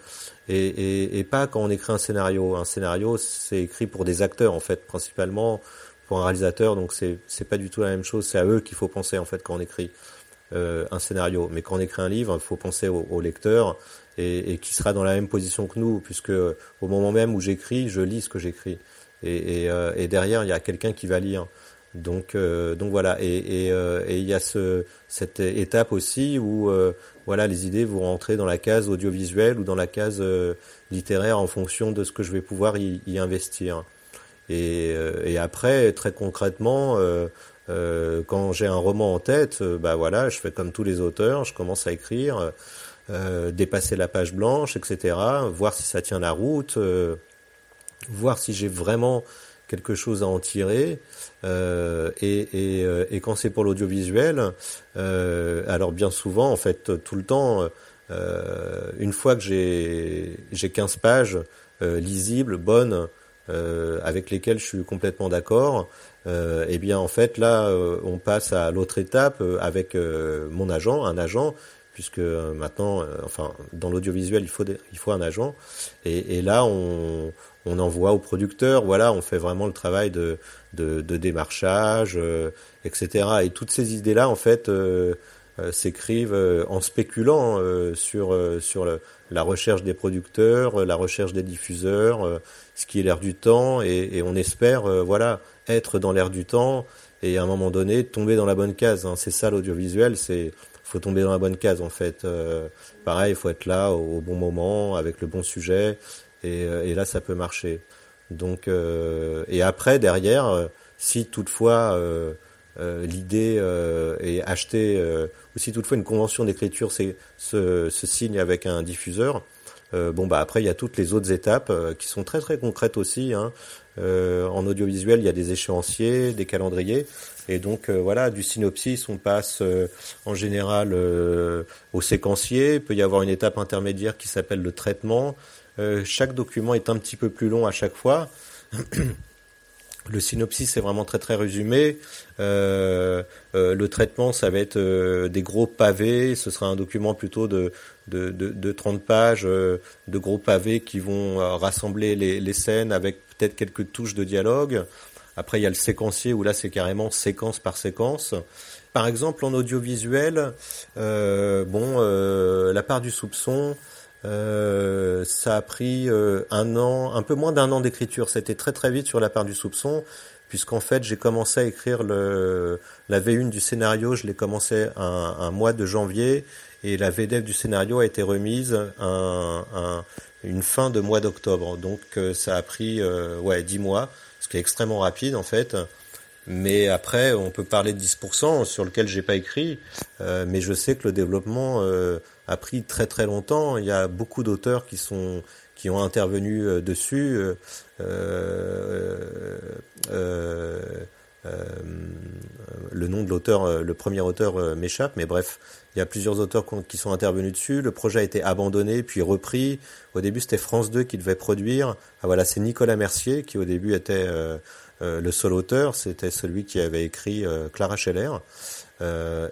[SPEAKER 2] et, et, et pas quand on écrit un scénario. Un scénario, c'est écrit pour des acteurs, en fait, principalement pour un réalisateur, donc c'est pas du tout la même chose. C'est à eux qu'il faut penser, en fait, quand on écrit euh, un scénario. Mais quand on écrit un livre, il faut penser au, au lecteur et, et qui sera dans la même position que nous, puisque au moment même où j'écris, je lis ce que j'écris et, et, euh, et derrière il y a quelqu'un qui va lire. Donc, euh, donc voilà, et, et, euh, il y a ce, cette étape aussi où voilà les idées vont rentrer dans la case audiovisuelle ou dans la case littéraire en fonction de ce que je vais pouvoir y, y investir. Et, après, très concrètement, euh, quand j'ai un roman en tête, bah voilà, je fais comme tous les auteurs, je commence à écrire, euh, dépasser la page blanche, etc., voir si ça tient la route voir si j'ai vraiment quelque chose à en tirer. Euh, et, et, euh, et, quand c'est pour l'audiovisuel, euh, alors bien souvent, en fait, tout le temps, euh, une fois que j'ai j'ai 15 pages euh, lisibles, bonnes, avec lesquelles je suis complètement d'accord, euh, eh bien en fait là, on passe à l'autre étape avec mon agent, un agent puisque maintenant, enfin, dans l'audiovisuel, il faut il faut un agent, et, et là, on, on envoie au producteur, voilà, on fait vraiment le travail de, de, de démarchage, euh, etc. Et toutes ces idées-là, en fait, euh, euh, s'écrivent en spéculant sur, sur le, la recherche des producteurs, la recherche des diffuseurs, ce qui est l'air du temps, et, et on espère, voilà, être dans l'air du temps, et à un moment donné, tomber dans la bonne case. Hein. C'est ça l'audiovisuel, c'est faut tomber dans la bonne case en fait. pareil, il faut être là au, bon moment, avec le bon sujet, euh, et, là ça peut marcher. Donc euh, et après derrière, euh, si toutefois l'idée est achetée, ou si toutefois une convention d'écriture se, se signe avec un diffuseur, bon bah après il y a toutes les autres étapes qui sont très très concrètes aussi. Hein. en audiovisuel, il y a des échéanciers, des calendriers, et donc voilà, du synopsis, on passe en général au séquencier. Il peut y avoir une étape intermédiaire qui s'appelle le traitement. Euh, chaque document est un petit peu plus long à chaque fois. Le synopsis est vraiment très très résumé. Euh, euh, le traitement, ça va être euh, des gros pavés. Ce sera un document plutôt de, de, de, de 30 pages, euh, de gros pavés qui vont rassembler les, les, scènes avec peut-être quelques touches de dialogue. Après, il y a le séquencier où là, c'est carrément séquence par séquence. Par exemple, en audiovisuel, bon, la part du soupçon, euh, ça a pris euh, un an, un peu moins d'un an d'écriture. C'était très très vite sur la part du soupçon, puisqu'en fait j'ai commencé à écrire le, la V1 du scénario, je l'ai commencé un, un, mois de janvier, et la VDF du scénario a été remise un, un, une fin de mois d'octobre. Donc euh, ça a pris ouais dix mois, ce qui est extrêmement rapide en fait. Mais après, on peut parler de 10% sur lequel j'ai pas écrit, mais je sais que le développement a pris très très longtemps. Il y a beaucoup d'auteurs qui sont qui ont intervenu euh, dessus. Euh, euh, le nom de l'auteur, le premier auteur m'échappe, mais bref, il y a plusieurs auteurs qui sont intervenus dessus. Le projet a été abandonné, puis repris. Au début, c'était France 2 qui devait produire. Ah voilà, c'est Nicolas Mercier qui au début était le seul auteur. C'était celui qui avait écrit Clara Scheller.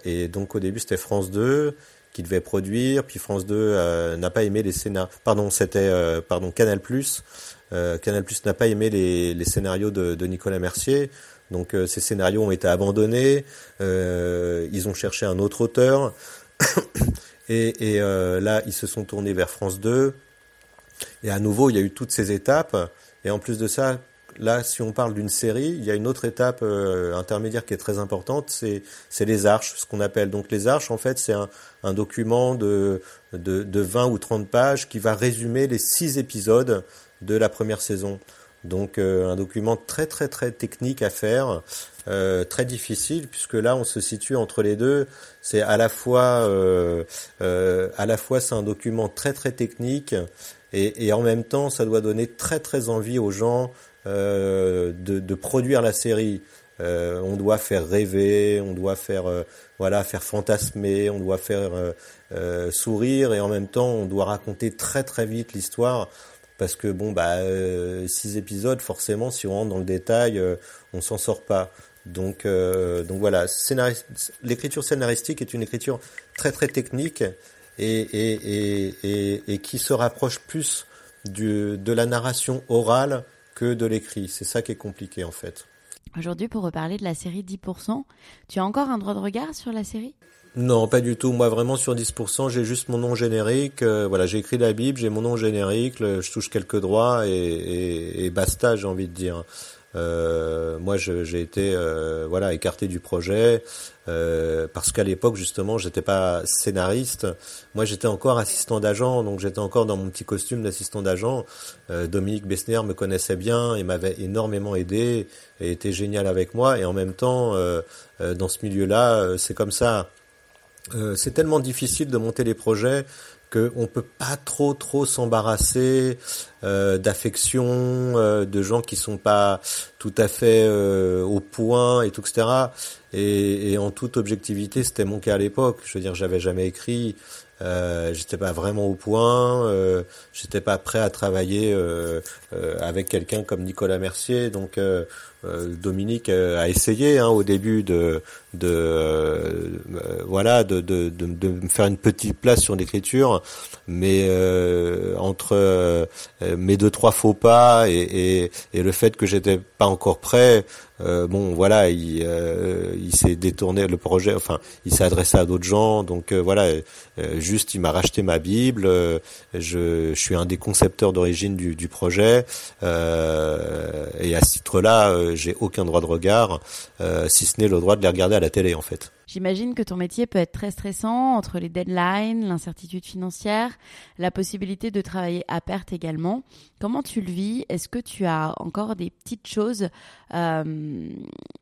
[SPEAKER 2] et donc au début, c'était France 2 qui devait produire, puis France 2 euh, n'a pas aimé les scénarios. Pardon, c'était euh, Canal euh, Canal n'a pas aimé les, scénarios de, Nicolas Mercier. Donc ces scénarios ont été abandonnés. ils ont cherché un autre auteur. et là, ils se sont tournés vers France 2. Et à nouveau, il y a eu toutes ces étapes. Et en plus de ça, là, si on parle d'une série, il y a une autre étape euh, intermédiaire qui est très importante, c'est les arches, ce qu'on appelle. Donc les arches, en fait, c'est un, un document de, de de 20 ou 30 pages qui va résumer les six épisodes de la première saison. Donc euh, un document très très très technique à faire, euh, très difficile puisque là on se situe entre les deux. C'est à la fois euh, à la fois c'est un document très très technique et, et, en même temps ça doit donner très très envie aux gens de, de, produire la série. on doit faire rêver, on doit faire voilà faire fantasmer, on doit faire sourire et en même temps on doit raconter très très vite l'histoire parce que bon bah euh, six épisodes forcément si on rentre dans le détail euh, on s'en sort pas donc euh, donc voilà l'écriture scénaristique est une écriture très très technique et et, et, et, qui se rapproche plus du, de la narration orale que de l'écrit c'est ça qui est compliqué en fait
[SPEAKER 1] aujourd'hui pour reparler de la série 10% tu as encore un droit de regard sur la série?
[SPEAKER 2] Non, pas du tout. Moi, vraiment sur 10%, j'ai juste mon nom générique. Euh, voilà, j'ai écrit la Bible, j'ai mon nom générique, je touche quelques droits et, et, et basta, j'ai envie de dire. Euh, moi, j'ai été euh, voilà écarté du projet euh, parce qu'à l'époque, justement, j'étais pas scénariste. Moi, j'étais encore assistant d'agent, donc j'étais encore dans mon petit costume d'assistant d'agent. Euh, Dominique Bessner me connaissait bien et m'avait énormément aidé et était génial avec moi. Et en même temps, dans ce milieu-là, c'est comme ça. C'est tellement difficile de monter les projets qu'on peut pas trop trop s'embarrasser euh, d'affection, euh, de gens qui sont pas tout à fait au point et tout etc. Et, et en toute objectivité, c'était mon cas à l'époque. Je veux dire, j'avais jamais écrit, euh, j'étais pas vraiment au point, euh, j'étais pas prêt à travailler euh, avec quelqu'un comme Nicolas Mercier, donc Dominique a essayé hein, au début de, de voilà de, me faire une petite place sur l'écriture, mais entre mes deux trois faux pas et, le fait que j'étais pas encore prêt, euh, bon, voilà, il, euh, s'est détourné le projet. Enfin, il s'est adressé à d'autres gens. Donc euh, voilà, juste, il m'a racheté ma Bible. Je, je, suis un des concepteurs d'origine du, du, projet. et à ce titre-là, j'ai aucun droit de regard, si ce n'est le droit de les regarder à la télé, en fait.
[SPEAKER 1] J'imagine que ton métier peut être très stressant entre les deadlines, l'incertitude financière, la possibilité de travailler à perte également. Comment tu le vis? Est-ce que tu as encore des petites choses euh,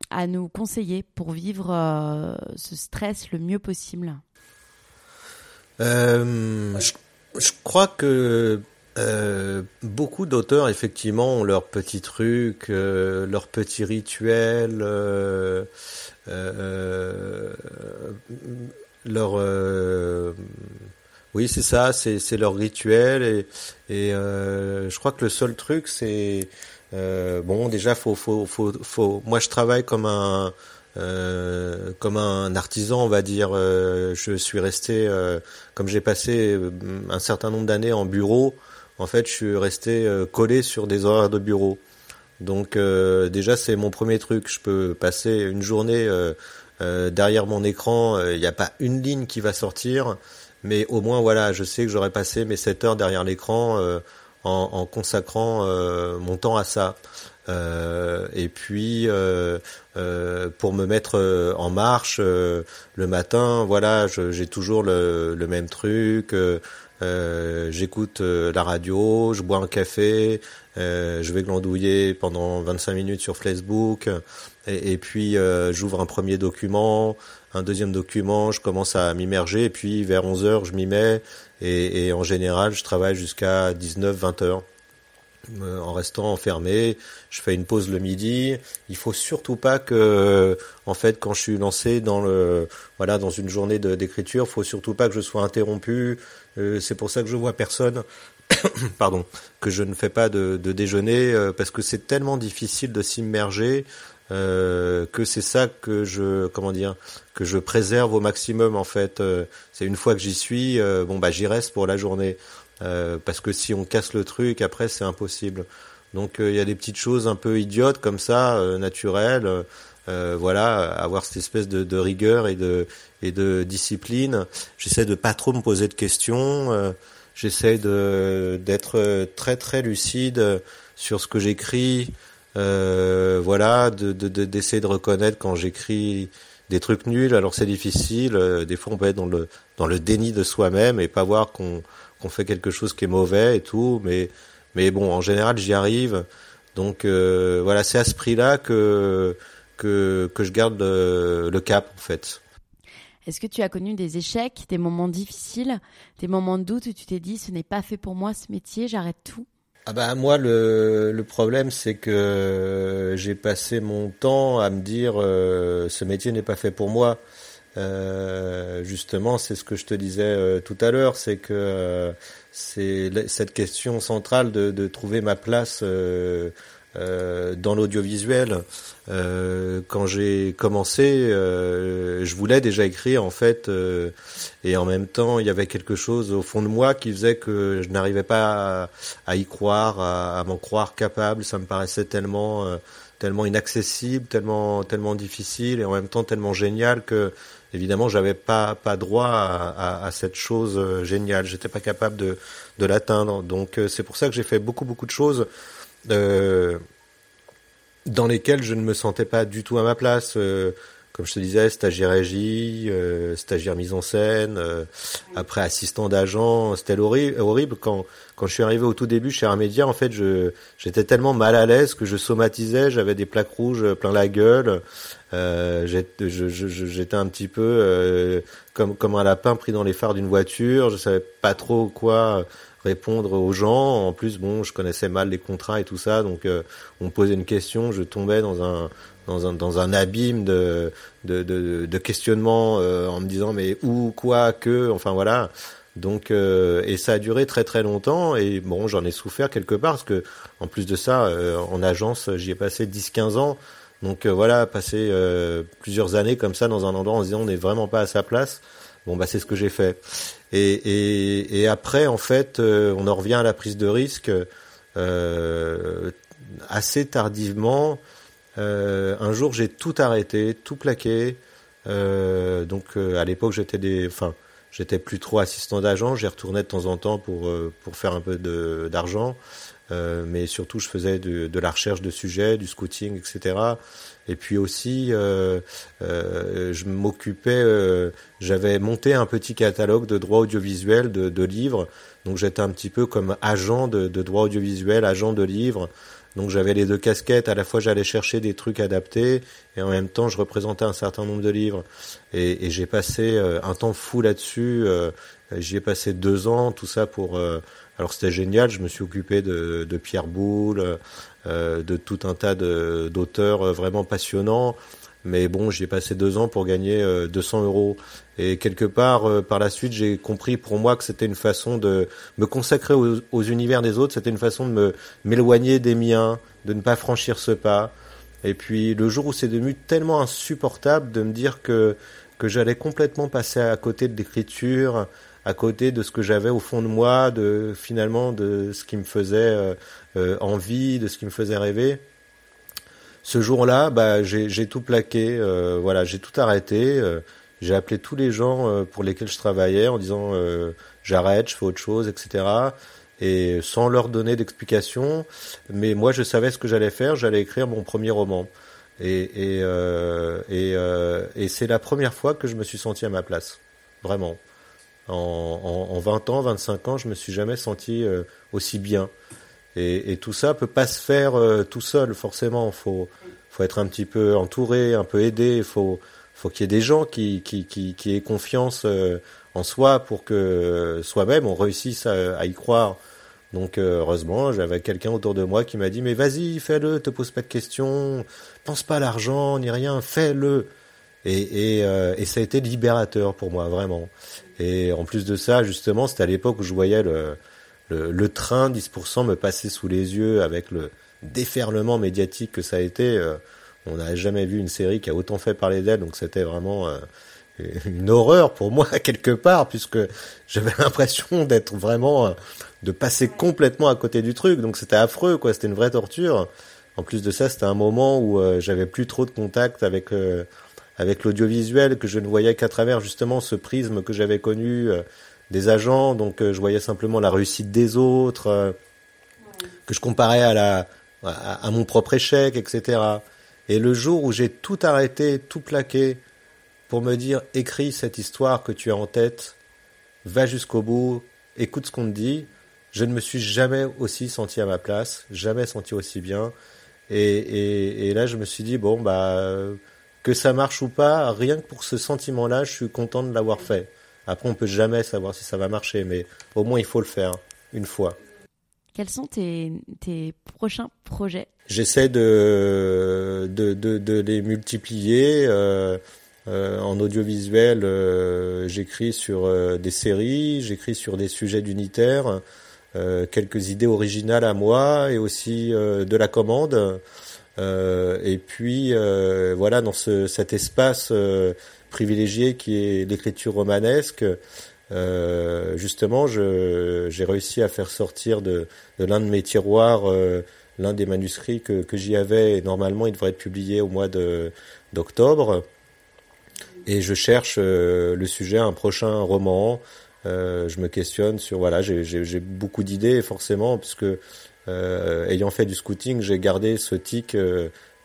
[SPEAKER 1] à nous conseiller pour vivre euh, ce stress le mieux possible?
[SPEAKER 2] Euh, je, crois que beaucoup d'auteurs, effectivement, ont leurs petits trucs, leurs petits rituels euh, leur euh, oui, c'est ça, c'est leur rituel et, et euh, je crois que le seul truc c'est euh, bon déjà faut faut faut faut moi je travaille comme un euh, comme un artisan on va dire je suis resté comme j'ai passé un certain nombre d'années en bureau en fait je suis resté collé sur des horaires de bureau donc euh, déjà c'est mon premier truc. Je peux passer une journée euh, euh, derrière mon écran, il n'y a pas une ligne qui va sortir, mais au moins voilà, je sais que j'aurais passé mes 7 heures derrière l'écran en, consacrant mon temps à ça. et puis pour me mettre en marche le matin, voilà, j'ai toujours le, même truc. Euh, j'écoute euh, la radio, je bois un café, euh, je vais glandouiller pendant 25 minutes sur Facebook, et, puis j'ouvre un premier document, un deuxième document, je commence à m'immerger, et puis vers 11 heures, je m'y mets, et, en général, je travaille jusqu'à 19-20 heures en restant enfermé. Je fais une pause le midi. Il faut surtout pas que, en fait, quand je suis lancé dans le, voilà, dans une journée d'écriture, faut surtout pas que je sois interrompu c'est pour ça que je vois personne, pardon, que je ne fais pas de, déjeuner euh, parce que c'est tellement difficile de s'immerger euh, que c'est ça que je, comment dire, que je préserve au maximum en fait. c'est une fois que j'y suis, bon bah j'y reste pour la journée parce que si on casse le truc après c'est impossible. Donc il y a des petites choses un peu idiotes comme ça, naturelles. Euh, voilà, avoir cette espèce de, de, rigueur et de, et de discipline. J'essaie de pas trop me poser de questions. Euh, j'essaie de d'être très très lucide sur ce que j'écris. euh, voilà, de d'essayer de, de, reconnaître quand j'écris des trucs nuls. Alors c'est difficile. Euh, des fois, on peut être dans le dans le déni de soi-même et pas voir qu'on qu'on fait quelque chose qui est mauvais et tout. Mais mais bon, en général, j'y arrive. Donc euh, voilà, c'est à ce prix-là que que que je garde le, le cap en fait.
[SPEAKER 1] Est-ce que tu as connu des échecs, des moments difficiles, des moments de doute où tu t'es dit ce n'est pas fait pour moi ce métier, j'arrête tout?
[SPEAKER 2] Ah bah moi le, le problème c'est que j'ai passé mon temps à me dire euh, ce métier n'est pas fait pour moi. Euh, justement, c'est ce que je te disais euh, tout à l'heure, c'est que c'est cette question centrale de, de trouver ma place euh, euh, dans l'audiovisuel. Euh, quand j'ai commencé, euh, je voulais déjà écrire en fait, et en même temps, il y avait quelque chose au fond de moi qui faisait que je n'arrivais pas à, y croire, à, m'en croire capable. Ça me paraissait tellement, tellement inaccessible, tellement, tellement difficile, et en même temps tellement génial que évidemment, j'avais pas pas droit à, à, cette chose géniale. J'étais pas capable de de l'atteindre. Donc c'est pour ça que j'ai fait beaucoup beaucoup de choses euh, dans lesquels je ne me sentais pas du tout à ma place. Euh, comme je te disais, stagiaire régie, euh, stagiaire mise en scène, euh, après assistant d'agent, c'était horrible, horrible. Quand quand je suis arrivé au tout début chez Armédia, en fait, je j'étais tellement mal à l'aise que je somatisais, j'avais des plaques rouges plein la gueule, euh, j'étais un petit peu comme comme un lapin pris dans les phares d'une voiture, je savais pas trop quoi répondre aux gens. En plus, bon, je connaissais mal les contrats et tout ça, donc euh, on me posait une question, je tombais dans un dans un dans un abîme de de de, de questionnement euh, en me disant mais où quoi que enfin voilà. Donc euh, et ça a duré très très longtemps et bon j'en ai souffert quelque part parce que en plus de ça en agence j'y ai passé 10-15 ans donc voilà passer plusieurs années comme ça dans un endroit en se disant on n'est vraiment pas à sa place bon bah c'est ce que j'ai fait et, et, après, en fait, euh, on en revient à la prise de risque euh, assez tardivement. Euh, un jour, j'ai tout arrêté, tout plaqué. Euh, donc, euh, à l'époque, j'étais des, enfin, j'étais plus trop assistant d'agent. J'y retournais de temps en temps pour pour faire un peu de d'argent. mais surtout, je faisais de, de, la recherche de sujets, du scouting, etc. Et puis aussi, euh, euh, je m'occupais, euh, j'avais monté un petit catalogue de droits audiovisuels, de, de livres. Donc j'étais un petit peu comme agent de, de droits audiovisuels, agent de livres. Donc j'avais les deux casquettes. À la fois, j'allais chercher des trucs adaptés et en même temps, je représentais un certain nombre de livres. Et, et j'ai passé euh, un temps fou là-dessus. Euh, j'y ai passé deux ans, tout ça pour. Euh, alors c'était génial. Je me suis occupé de, de Pierre Boulle, euh, de tout un tas d'auteurs euh, vraiment passionnants. Mais bon, j'ai passé deux ans pour gagner 200 euh, euros. Et quelque part, par la suite, j'ai compris pour moi que c'était une façon de me consacrer aux, univers des autres. C'était une façon de me m'éloigner des miens, de ne pas franchir ce pas. Et puis le jour où c'est devenu tellement insupportable de me dire que que j'allais complètement passer à côté de l'écriture, à côté de ce que j'avais au fond de moi, de finalement de ce qui me faisait euh, euh, envie, de ce qui me faisait rêver. Ce jour-là, bah, j'ai tout plaqué, euh, voilà, j'ai tout arrêté. j'ai appelé tous les gens pour lesquels je travaillais en disant j'arrête, je fais autre chose, etc. Et sans leur donner d'explication, mais moi je savais ce que j'allais faire, j'allais écrire mon premier roman. Et, et, et, et c'est la première fois que je me suis senti à ma place, vraiment. En, en, 20 ans, 25 ans, je me suis jamais senti euh, aussi bien. Et, et, tout ça peut pas se faire euh, tout seul, forcément. Faut, faut être un petit peu entouré, un peu aidé. Faut, faut qu'il y ait des gens qui, qui, qui, qui aient confiance euh, en soi pour que soi-même on réussisse à, à y croire. Donc heureusement, j'avais quelqu'un autour de moi qui m'a dit mais vas-y, fais-le, te pose pas de questions, pense pas à l'argent ni rien, fais-le. Et, et, et ça a été libérateur pour moi vraiment. Et en plus de ça, justement, c'était à l'époque où je voyais le, le, le, train 10% me passer sous les yeux avec le déferlement médiatique que ça a été. Euh, on n'a jamais vu une série qui a autant fait parler d'elle, donc c'était vraiment euh, une horreur pour moi quelque part, puisque j'avais l'impression d'être vraiment, euh, de passer complètement à côté du truc, donc c'était affreux, quoi. C'était une vraie torture. En plus de ça, c'était un moment où j'avais plus trop de contact avec avec l'audiovisuel, que je ne voyais qu'à travers justement ce prisme que j'avais connu euh, des agents, donc euh, je voyais simplement la réussite des autres, euh, que je comparais à la à, mon propre échec, etc. Et le jour où j'ai tout arrêté, tout plaqué, pour me dire écris cette histoire que tu as en tête, va jusqu'au bout, écoute ce qu'on te dit, je ne me suis jamais aussi senti à ma place, jamais senti aussi bien. Et, et, là, je me suis dit, bon, bah, que ça marche ou pas, rien que pour ce sentiment-là, je suis content de l'avoir fait. Après, on peut jamais savoir si ça va marcher, mais au moins, il faut le faire une fois.
[SPEAKER 1] Quels sont tes, tes prochains projets?
[SPEAKER 2] J'essaie de, de, de, de, les multiplier. Euh, euh, en audiovisuel, euh, j'écris sur euh, des séries, j'écris sur des sujets d'unitaire, euh, quelques idées originales à moi et aussi de la commande. Et puis voilà, dans ce, cet espace privilégié qui est l'écriture romanesque, euh, justement, j'ai réussi à faire sortir de, l'un de mes tiroirs euh, l'un des manuscrits que, j'y avais. Et normalement, il devrait être publié au mois d'octobre. Et je cherche euh, le sujet, un prochain roman. je me questionne sur voilà, j'ai beaucoup d'idées forcément, puisque ayant fait du scouting, j'ai gardé ce tic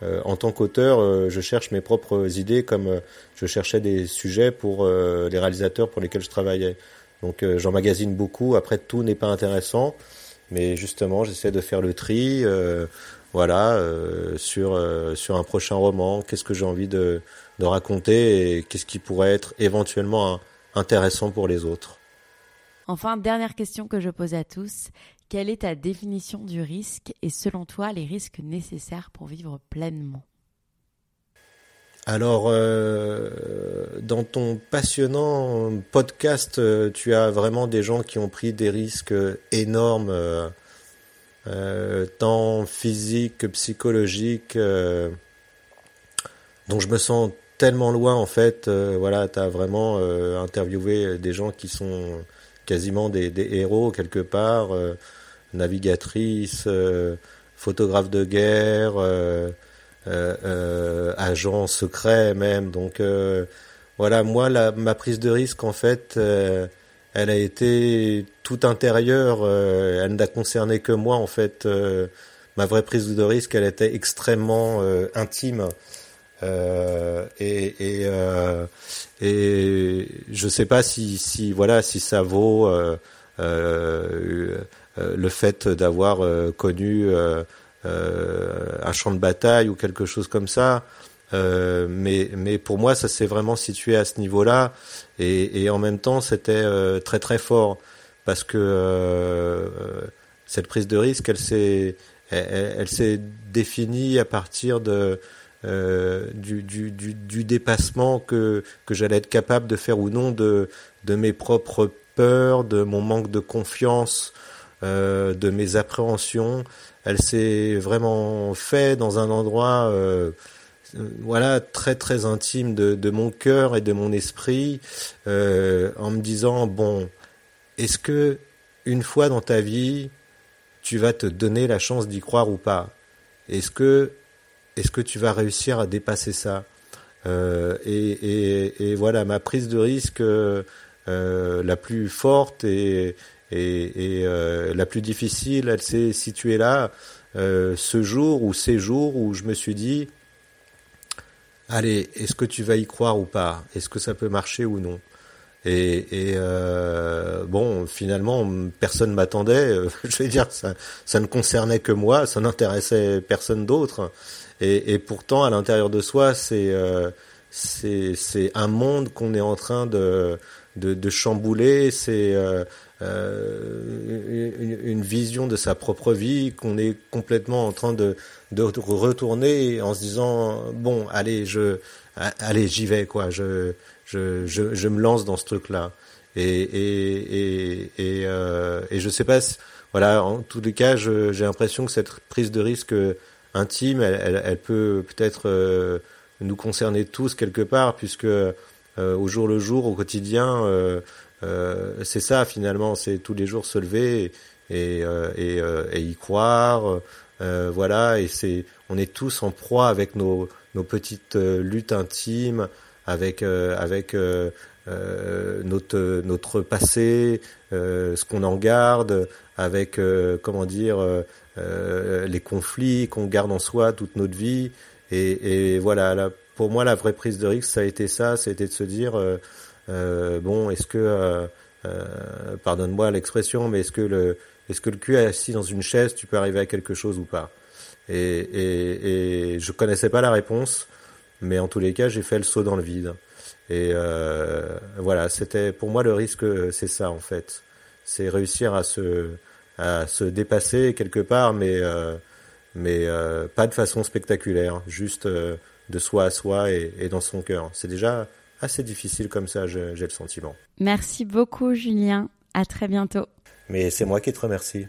[SPEAKER 2] euh, en tant qu'auteur, euh, je cherche mes propres idées comme euh, je cherchais des sujets pour les réalisateurs pour lesquels je travaillais. Donc j'emmagasine beaucoup. Après, tout n'est pas intéressant, mais justement, j'essaie de faire le tri. voilà, sur sur un prochain roman, qu'est-ce que j'ai envie de, de raconter et qu'est-ce qui pourrait être éventuellement intéressant pour les autres?
[SPEAKER 1] Enfin, dernière question que je pose à tous. Quelle est ta définition du risque et selon toi les risques nécessaires pour vivre pleinement?
[SPEAKER 2] Alors, euh, dans ton passionnant podcast, euh, tu as vraiment des gens qui ont pris des risques énormes, euh, tant physiques que psychologiques, dont je me sens tellement loin en fait. voilà, tu as vraiment interviewé des gens qui sont quasiment des, des héros quelque part navigatrice, euh, photographe de guerre, euh, euh, agent secret même. Donc voilà, moi, la, ma prise de risque, en fait, elle a été tout intérieure. elle n'a concerné que moi, en fait. ma vraie prise de risque, elle était extrêmement intime. Et et, et je sais pas si si voilà si ça vaut le fait d'avoir euh, connu euh, un champ de bataille ou quelque chose comme ça. mais, mais pour moi, ça s'est vraiment situé à ce niveau-là, et, en même temps, c'était très très fort parce que cette prise de risque, elle s'est, elle, s'est définie à partir de euh, du, du, du, du, dépassement que, que j'allais être capable de faire ou non de, de mes propres peurs, de mon manque de confiance euh, de mes appréhensions. Elle s'est vraiment fait dans un endroit euh, voilà très très intime de, mon cœur et de mon esprit euh, en me disant bon est-ce que une fois dans ta vie tu vas te donner la chance d'y croire ou pas? Est-ce que est-ce que tu vas réussir à dépasser ça? Et, voilà ma prise de risque la plus forte et, et, et euh, la plus difficile, elle s'est située là, euh, ce jour ou ces jours où je me suis dit, allez, est-ce que tu vas y croire ou pas? Est-ce que ça peut marcher ou non? Et, et euh, bon, finalement, personne m'attendait. Je vais dire, ça, ça ne concernait que moi, ça n'intéressait personne d'autre. Et, et, pourtant, à l'intérieur de soi, c'est euh, c'est un monde qu'on est en train de de, de chambouler. C'est euh, euh, une, vision de sa propre vie qu'on est complètement en train de, de retourner en se disant bon allez je allez j'y vais quoi. Je, je je, je me lance dans ce truc là et et et et, euh, et je sais pas voilà en tous les cas j'ai l'impression que cette prise de risque intime elle, elle, peut peut-être euh, nous concerner tous quelque part puisque euh, au jour le jour au quotidien euh, c'est ça finalement, c'est tous les jours se lever et, et, euh, euh, et, y croire. voilà, et c'est, on est tous en proie avec nos, nos petites luttes intimes, avec avec notre notre passé, ce qu'on en garde, avec comment dire les conflits qu'on garde en soi toute notre vie. Et, et voilà, là, pour moi, la vraie prise de risque, ça a été ça, été de se dire bon, est-ce que pardonne-moi l'expression, mais est-ce que le est-ce que le cul assis dans une chaise, tu peux arriver à quelque chose ou pas? Et, et, et je connaissais pas la réponse, mais en tous les cas, j'ai fait le saut dans le vide. Et euh, voilà, c'était pour moi le risque, c'est ça en fait, c'est réussir à se à se dépasser quelque part, mais euh, mais euh, pas de façon spectaculaire, juste euh, de soi à soi et, et dans son cœur. C'est déjà assez difficile comme ça, j'ai le sentiment.
[SPEAKER 1] Merci beaucoup, Julien. À très bientôt.
[SPEAKER 2] Mais c'est moi qui te remercie.